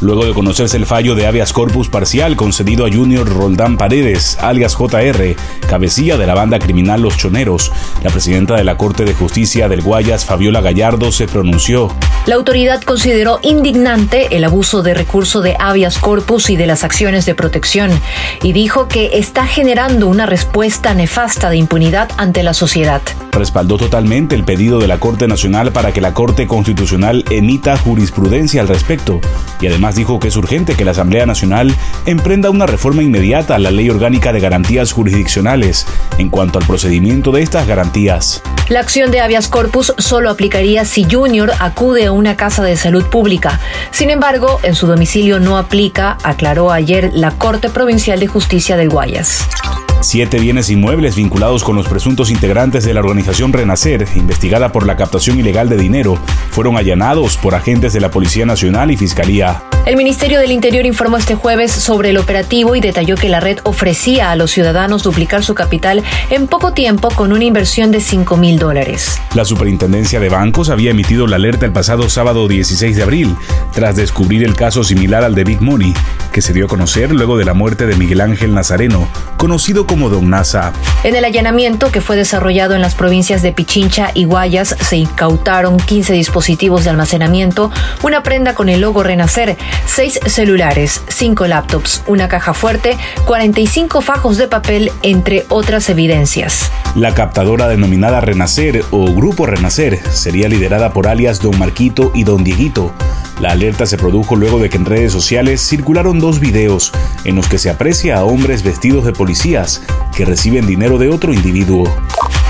Luego de conocerse el fallo de habeas corpus parcial concedido a Junior Roldán Paredes, alias JR, cabecilla de la banda criminal Los Choneros, la presidenta de la Corte de Justicia del Guayas, Fabiola Gallardo, se pronunció. La autoridad consideró indignante el abuso de recurso de habeas corpus y de las acciones de protección y dijo que está generando una respuesta nefasta de impunidad ante la sociedad. Respaldó totalmente el pedido de la Corte Nacional para que la Corte Constitucional emita jurisprudencia al respecto y además dijo que es urgente que la Asamblea Nacional emprenda una reforma inmediata a la Ley Orgánica de Garantías Jurisdiccionales en cuanto al procedimiento de estas garantías. La acción de habeas corpus solo aplicaría si Junior acude a una casa de salud pública. Sin embargo, en su domicilio no aplica, aclaró ayer la Corte Provincial de Justicia del Guayas. Siete bienes inmuebles vinculados con los presuntos integrantes de la organización Renacer, investigada por la captación ilegal de dinero, fueron allanados por agentes de la Policía Nacional y Fiscalía. El Ministerio del Interior informó este jueves sobre el operativo y detalló que la red ofrecía a los ciudadanos duplicar su capital en poco tiempo con una inversión de 5 mil dólares. La Superintendencia de Bancos había emitido la alerta el pasado sábado 16 de abril, tras descubrir el caso similar al de Big Money, que se dio a conocer luego de la muerte de Miguel Ángel Nazareno, conocido como Don Nasa. En el allanamiento que fue desarrollado en las provincias de Pichincha y Guayas se incautaron 15 dispositivos de almacenamiento, una prenda con el logo Renacer, seis celulares, cinco laptops, una caja fuerte, 45 fajos de papel, entre otras evidencias. La captadora denominada Renacer o Grupo Renacer sería liderada por alias Don Marquito y Don Dieguito. La alerta se produjo luego de que en redes sociales circularon dos videos en los que se aprecia a hombres vestidos de policías que reciben dinero de otro individuo.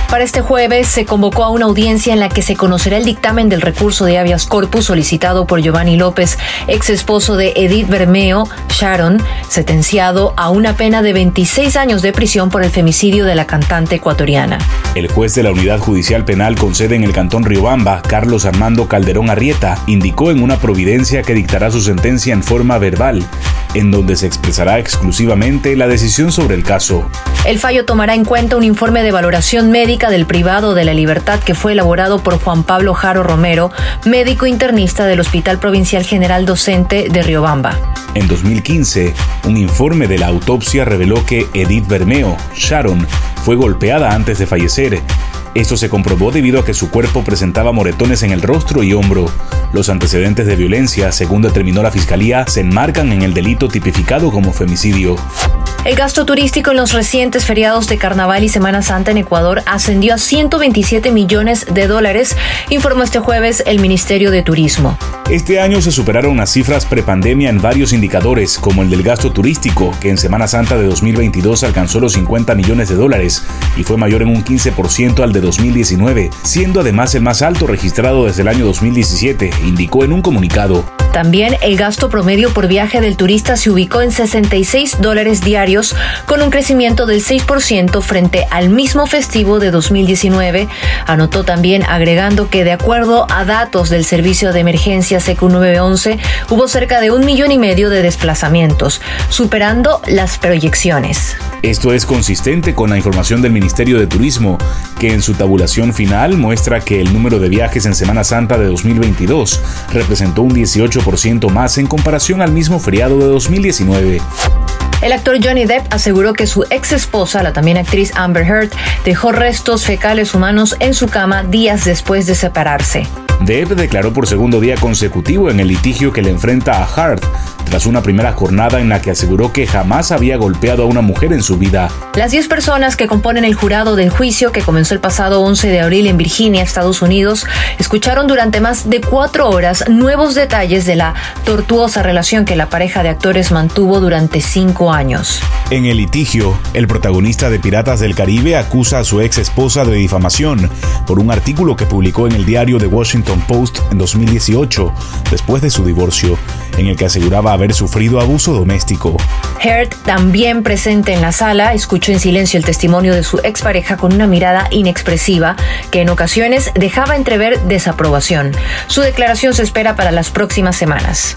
Para este jueves se convocó a una audiencia en la que se conocerá el dictamen del recurso de habeas corpus solicitado por Giovanni López, ex esposo de Edith Bermeo, Sharon, sentenciado a una pena de 26 años de prisión por el femicidio de la cantante ecuatoriana. El juez de la Unidad Judicial Penal con sede en el Cantón Riobamba, Carlos Armando Calderón Arrieta, indicó en una providencia que dictará su sentencia en forma verbal, en donde se expresará exclusivamente la decisión sobre el caso. El fallo tomará en cuenta un informe de valoración médica del privado de la libertad que fue elaborado por Juan Pablo Jaro Romero, médico internista del Hospital Provincial General Docente de Riobamba. En 2015, un informe de la autopsia reveló que Edith Bermeo, Sharon, fue golpeada antes de fallecer esto se comprobó debido a que su cuerpo presentaba moretones en el rostro y hombro. Los antecedentes de violencia, según determinó la Fiscalía, se enmarcan en el delito tipificado como femicidio. El gasto turístico en los recientes feriados de Carnaval y Semana Santa en Ecuador ascendió a 127 millones de dólares, informó este jueves el Ministerio de Turismo. Este año se superaron las cifras prepandemia en varios indicadores, como el del gasto turístico, que en Semana Santa de 2022 alcanzó los 50 millones de dólares y fue mayor en un 15% al de 2019, siendo además el más alto registrado desde el año 2017, indicó en un comunicado. También el gasto promedio por viaje del turista se ubicó en 66 dólares diarios, con un crecimiento del 6% frente al mismo festivo de 2019. Anotó también agregando que de acuerdo a datos del Servicio de Emergencia CQ911, hubo cerca de un millón y medio de desplazamientos, superando las proyecciones. Esto es consistente con la información del Ministerio de Turismo, que en su tabulación final muestra que el número de viajes en Semana Santa de 2022 representó un 18% más en comparación al mismo feriado de 2019. El actor Johnny Depp aseguró que su ex esposa, la también actriz Amber Heard, dejó restos fecales humanos en su cama días después de separarse. Depp declaró por segundo día consecutivo en el litigio que le enfrenta a Hart tras una primera jornada en la que aseguró que jamás había golpeado a una mujer en su vida. Las 10 personas que componen el jurado del juicio que comenzó el pasado 11 de abril en Virginia, Estados Unidos, escucharon durante más de cuatro horas nuevos detalles de la tortuosa relación que la pareja de actores mantuvo durante cinco años. En el litigio, el protagonista de Piratas del Caribe acusa a su ex esposa de difamación por un artículo que publicó en el diario The Washington Post en 2018, después de su divorcio, en el que aseguraba haber sufrido abuso doméstico. Heard, también presente en la sala, escuchó en silencio el testimonio de su expareja con una mirada inexpresiva que en ocasiones dejaba entrever desaprobación. Su declaración se espera para las próximas semanas.